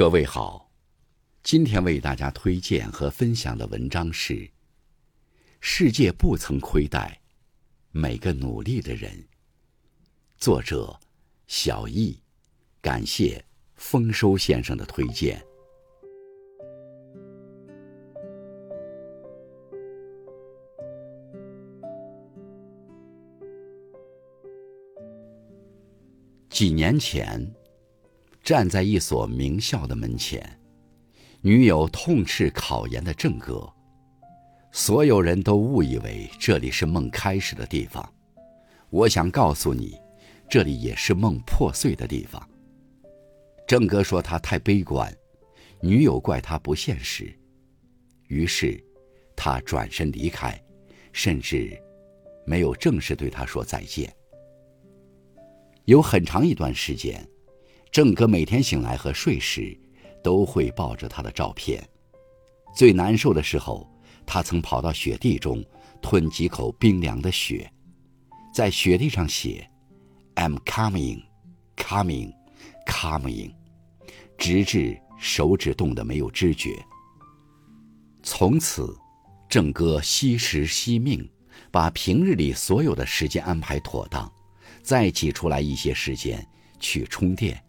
各位好，今天为大家推荐和分享的文章是《世界不曾亏待每个努力的人》，作者小易，感谢丰收先生的推荐。几年前。站在一所名校的门前，女友痛斥考研的郑哥。所有人都误以为这里是梦开始的地方。我想告诉你，这里也是梦破碎的地方。郑哥说他太悲观，女友怪他不现实。于是，他转身离开，甚至没有正式对他说再见。有很长一段时间。郑哥每天醒来和睡时，都会抱着他的照片。最难受的时候，他曾跑到雪地中吞几口冰凉的雪，在雪地上写 “I'm coming, coming, coming”，直至手指冻得没有知觉。从此，郑哥惜时惜命，把平日里所有的时间安排妥当，再挤出来一些时间去充电。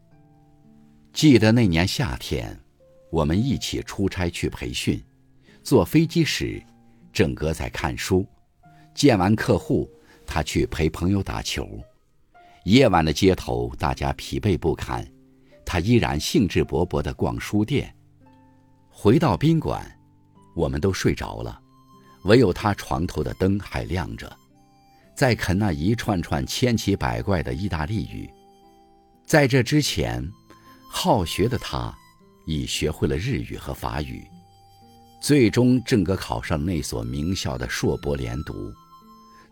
记得那年夏天，我们一起出差去培训。坐飞机时，郑哥在看书；见完客户，他去陪朋友打球。夜晚的街头，大家疲惫不堪，他依然兴致勃勃地逛书店。回到宾馆，我们都睡着了，唯有他床头的灯还亮着，在啃那一串串千奇百怪的意大利语。在这之前。好学的他，已学会了日语和法语。最终，郑哥考上那所名校的硕博连读。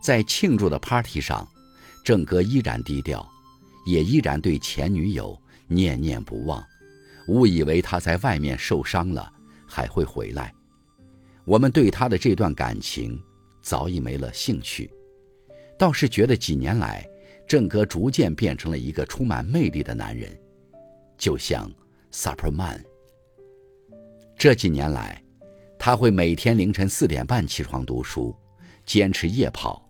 在庆祝的 party 上，郑哥依然低调，也依然对前女友念念不忘，误以为他在外面受伤了还会回来。我们对他的这段感情早已没了兴趣，倒是觉得几年来，郑哥逐渐变成了一个充满魅力的男人。就像 Superman。这几年来，他会每天凌晨四点半起床读书，坚持夜跑，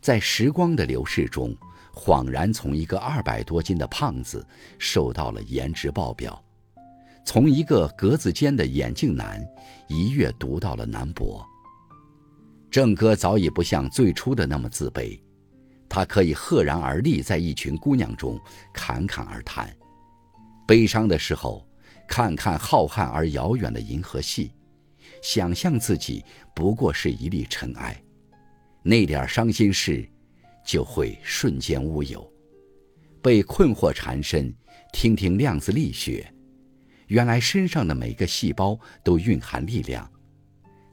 在时光的流逝中，恍然从一个二百多斤的胖子瘦到了颜值爆表，从一个格子间的眼镜男一跃读到了男博。郑哥早已不像最初的那么自卑，他可以赫然而立在一群姑娘中侃侃而谈。悲伤的时候，看看浩瀚而遥远的银河系，想象自己不过是一粒尘埃，那点伤心事就会瞬间乌有。被困惑缠身，听听量子力学，原来身上的每个细胞都蕴含力量，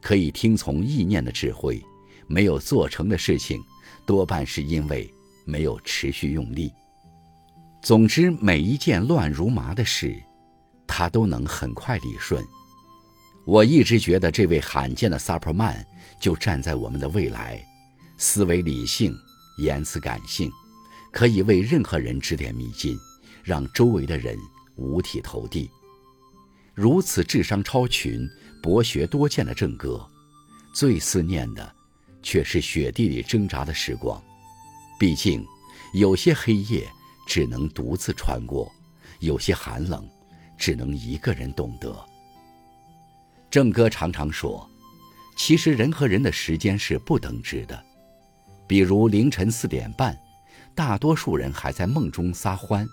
可以听从意念的指挥。没有做成的事情，多半是因为没有持续用力。总之，每一件乱如麻的事，他都能很快理顺。我一直觉得，这位罕见的 Superman 就站在我们的未来，思维理性，言辞感性，可以为任何人指点迷津，让周围的人五体投地。如此智商超群、博学多见的郑哥，最思念的，却是雪地里挣扎的时光。毕竟，有些黑夜。只能独自穿过，有些寒冷，只能一个人懂得。郑哥常常说，其实人和人的时间是不等值的。比如凌晨四点半，大多数人还在梦中撒欢，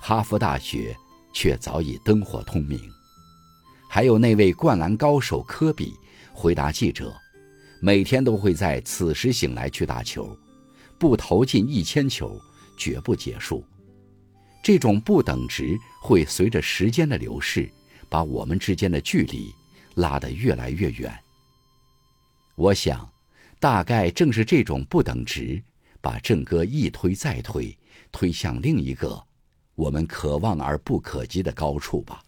哈佛大学却早已灯火通明。还有那位灌篮高手科比回答记者，每天都会在此时醒来去打球，不投进一千球。绝不结束。这种不等值会随着时间的流逝，把我们之间的距离拉得越来越远。我想，大概正是这种不等值，把郑哥一推再推，推向另一个我们可望而不可及的高处吧。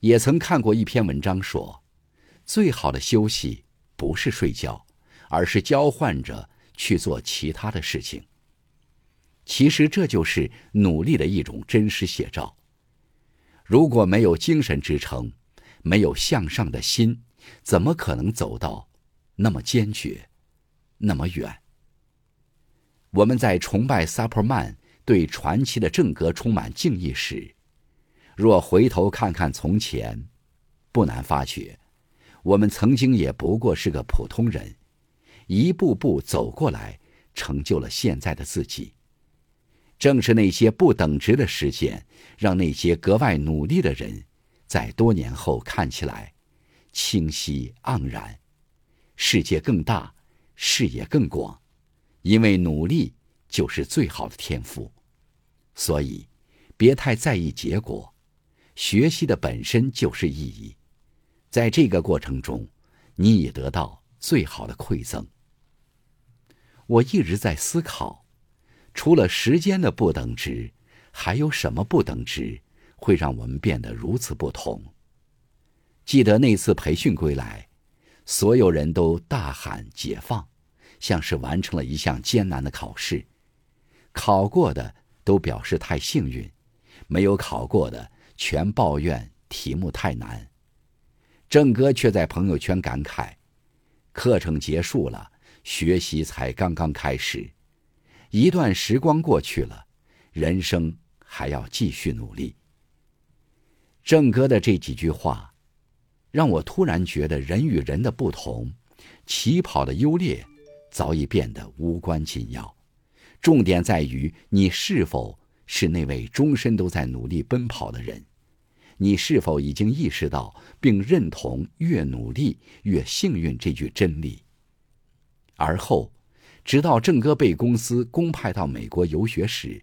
也曾看过一篇文章说，最好的休息不是睡觉，而是交换着去做其他的事情。其实这就是努力的一种真实写照。如果没有精神支撑，没有向上的心，怎么可能走到那么坚决，那么远？我们在崇拜萨珀曼对传奇的正格充满敬意时，若回头看看从前，不难发觉，我们曾经也不过是个普通人，一步步走过来，成就了现在的自己。正是那些不等值的事件，让那些格外努力的人，在多年后看起来清晰盎然。世界更大，视野更广。因为努力就是最好的天赋，所以别太在意结果。学习的本身就是意义，在这个过程中，你已得到最好的馈赠。我一直在思考，除了时间的不等值，还有什么不等值会让我们变得如此不同？记得那次培训归来，所有人都大喊解放。像是完成了一项艰难的考试，考过的都表示太幸运，没有考过的全抱怨题目太难。郑哥却在朋友圈感慨：“课程结束了，学习才刚刚开始。一段时光过去了，人生还要继续努力。”郑哥的这几句话，让我突然觉得人与人的不同，起跑的优劣。早已变得无关紧要，重点在于你是否是那位终身都在努力奔跑的人，你是否已经意识到并认同“越努力越幸运”这句真理。而后，直到郑哥被公司公派到美国游学时，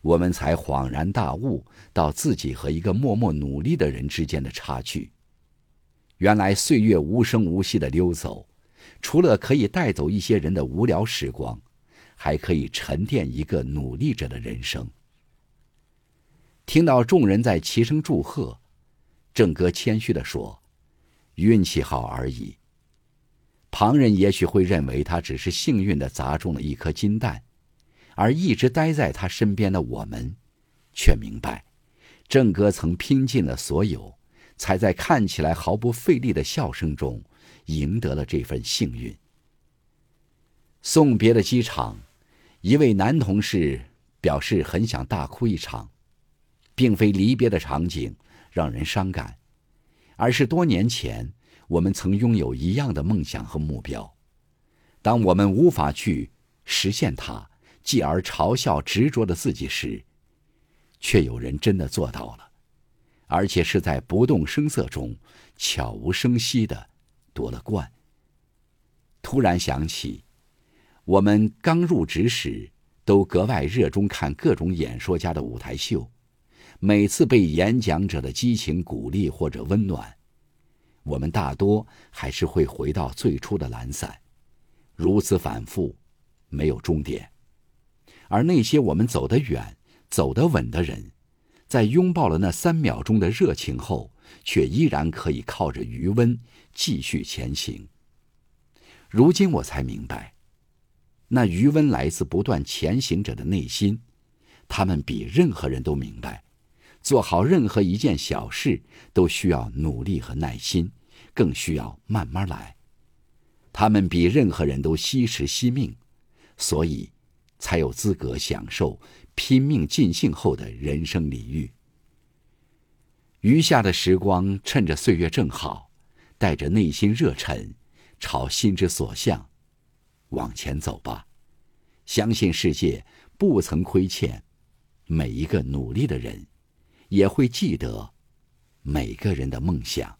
我们才恍然大悟到自己和一个默默努力的人之间的差距。原来岁月无声无息的溜走。除了可以带走一些人的无聊时光，还可以沉淀一个努力者的人生。听到众人在齐声祝贺，郑哥谦虚地说：“运气好而已。”旁人也许会认为他只是幸运的砸中了一颗金蛋，而一直待在他身边的我们，却明白，郑哥曾拼尽了所有，才在看起来毫不费力的笑声中。赢得了这份幸运。送别的机场，一位男同事表示很想大哭一场，并非离别的场景让人伤感，而是多年前我们曾拥有一样的梦想和目标，当我们无法去实现它，继而嘲笑执着的自己时，却有人真的做到了，而且是在不动声色中悄无声息的。夺了冠。突然想起，我们刚入职时，都格外热衷看各种演说家的舞台秀。每次被演讲者的激情鼓励或者温暖，我们大多还是会回到最初的懒散。如此反复，没有终点。而那些我们走得远、走得稳的人，在拥抱了那三秒钟的热情后，却依然可以靠着余温。继续前行。如今我才明白，那余温来自不断前行者的内心。他们比任何人都明白，做好任何一件小事都需要努力和耐心，更需要慢慢来。他们比任何人都惜时惜命，所以才有资格享受拼命尽兴后的人生礼遇。余下的时光，趁着岁月正好。带着内心热忱，朝心之所向往前走吧。相信世界不曾亏欠每一个努力的人，也会记得每个人的梦想。